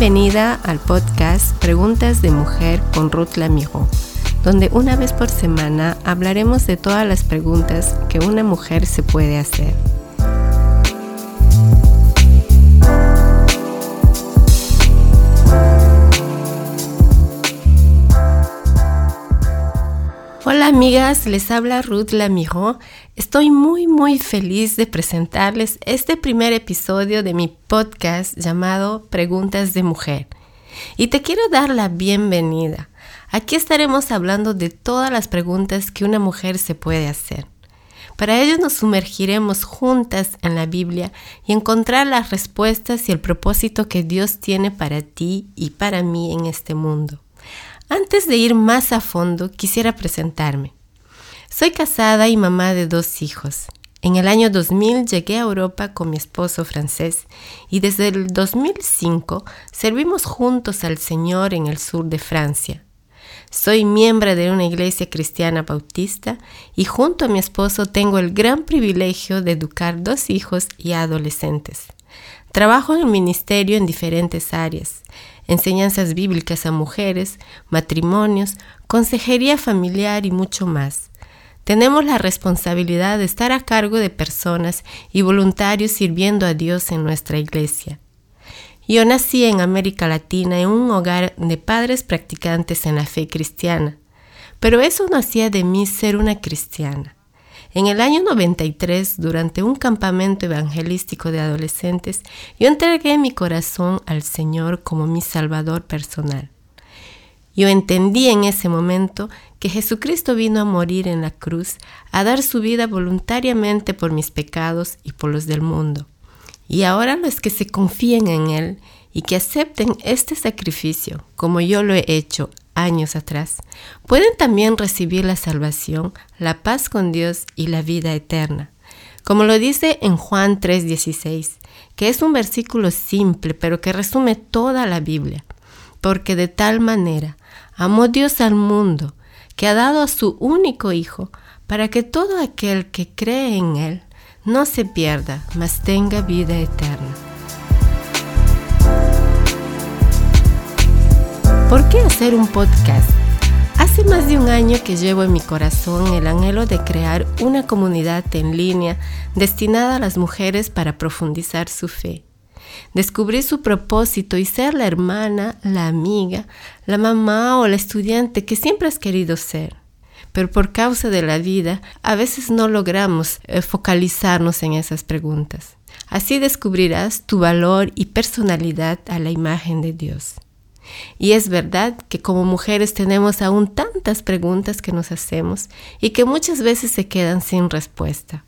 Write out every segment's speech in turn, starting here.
Bienvenida al podcast Preguntas de Mujer con Ruth Lamijo, donde una vez por semana hablaremos de todas las preguntas que una mujer se puede hacer. Amigas, les habla Ruth Lamijo. Estoy muy muy feliz de presentarles este primer episodio de mi podcast llamado Preguntas de Mujer. Y te quiero dar la bienvenida. Aquí estaremos hablando de todas las preguntas que una mujer se puede hacer. Para ello nos sumergiremos juntas en la Biblia y encontrar las respuestas y el propósito que Dios tiene para ti y para mí en este mundo. Antes de ir más a fondo, quisiera presentarme. Soy casada y mamá de dos hijos. En el año 2000 llegué a Europa con mi esposo francés y desde el 2005 servimos juntos al Señor en el sur de Francia. Soy miembro de una iglesia cristiana bautista y junto a mi esposo tengo el gran privilegio de educar dos hijos y adolescentes. Trabajo en el ministerio en diferentes áreas, enseñanzas bíblicas a mujeres, matrimonios, consejería familiar y mucho más. Tenemos la responsabilidad de estar a cargo de personas y voluntarios sirviendo a Dios en nuestra iglesia. Yo nací en América Latina en un hogar de padres practicantes en la fe cristiana, pero eso no hacía de mí ser una cristiana. En el año 93, durante un campamento evangelístico de adolescentes, yo entregué mi corazón al Señor como mi Salvador personal. Yo entendí en ese momento que Jesucristo vino a morir en la cruz, a dar su vida voluntariamente por mis pecados y por los del mundo. Y ahora los que se confíen en Él y que acepten este sacrificio, como yo lo he hecho años atrás, pueden también recibir la salvación, la paz con Dios y la vida eterna. Como lo dice en Juan 3:16, que es un versículo simple, pero que resume toda la Biblia. Porque de tal manera amó Dios al mundo, que ha dado a su único Hijo, para que todo aquel que cree en Él no se pierda, mas tenga vida eterna. ¿Por qué hacer un podcast? Hace más de un año que llevo en mi corazón el anhelo de crear una comunidad en línea destinada a las mujeres para profundizar su fe. Descubrir su propósito y ser la hermana, la amiga, la mamá o la estudiante que siempre has querido ser. Pero por causa de la vida, a veces no logramos eh, focalizarnos en esas preguntas. Así descubrirás tu valor y personalidad a la imagen de Dios. Y es verdad que como mujeres tenemos aún tantas preguntas que nos hacemos y que muchas veces se quedan sin respuesta.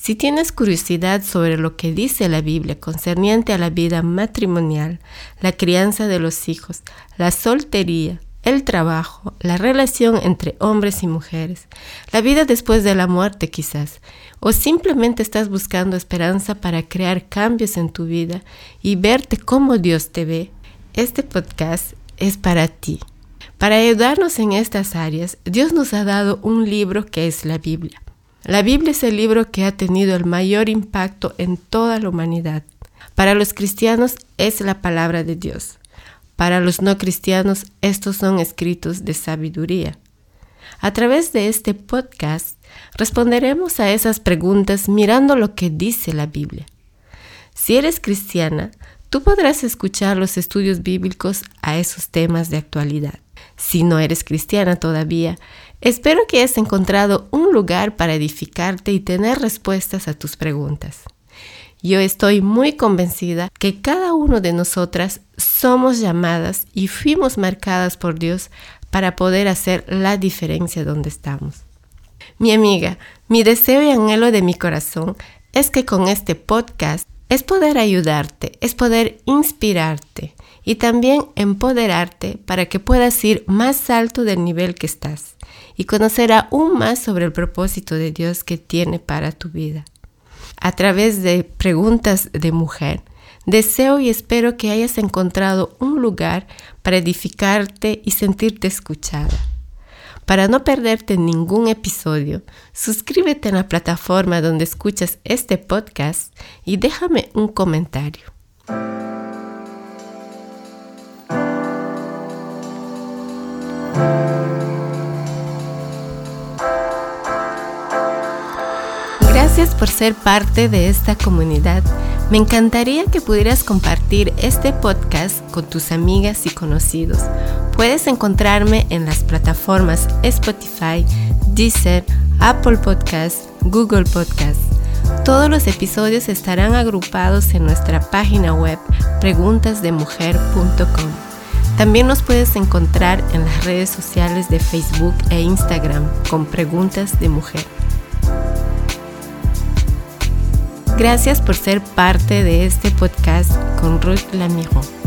Si tienes curiosidad sobre lo que dice la Biblia concerniente a la vida matrimonial, la crianza de los hijos, la soltería, el trabajo, la relación entre hombres y mujeres, la vida después de la muerte quizás, o simplemente estás buscando esperanza para crear cambios en tu vida y verte como Dios te ve, este podcast es para ti. Para ayudarnos en estas áreas, Dios nos ha dado un libro que es la Biblia. La Biblia es el libro que ha tenido el mayor impacto en toda la humanidad. Para los cristianos es la palabra de Dios. Para los no cristianos estos son escritos de sabiduría. A través de este podcast responderemos a esas preguntas mirando lo que dice la Biblia. Si eres cristiana, Tú podrás escuchar los estudios bíblicos a esos temas de actualidad. Si no eres cristiana todavía, espero que hayas encontrado un lugar para edificarte y tener respuestas a tus preguntas. Yo estoy muy convencida que cada uno de nosotras somos llamadas y fuimos marcadas por Dios para poder hacer la diferencia donde estamos. Mi amiga, mi deseo y anhelo de mi corazón es que con este podcast es poder ayudarte, es poder inspirarte y también empoderarte para que puedas ir más alto del nivel que estás y conocer aún más sobre el propósito de Dios que tiene para tu vida. A través de preguntas de mujer, deseo y espero que hayas encontrado un lugar para edificarte y sentirte escuchada. Para no perderte ningún episodio, suscríbete en la plataforma donde escuchas este podcast y déjame un comentario. Gracias por ser parte de esta comunidad. Me encantaría que pudieras compartir este podcast con tus amigas y conocidos Puedes encontrarme en las plataformas Spotify, Deezer, Apple Podcasts, Google Podcasts. Todos los episodios estarán agrupados en nuestra página web preguntasdemujer.com. También nos puedes encontrar en las redes sociales de Facebook e Instagram con Preguntas de Mujer. Gracias por ser parte de este podcast con Ruth Lamiro.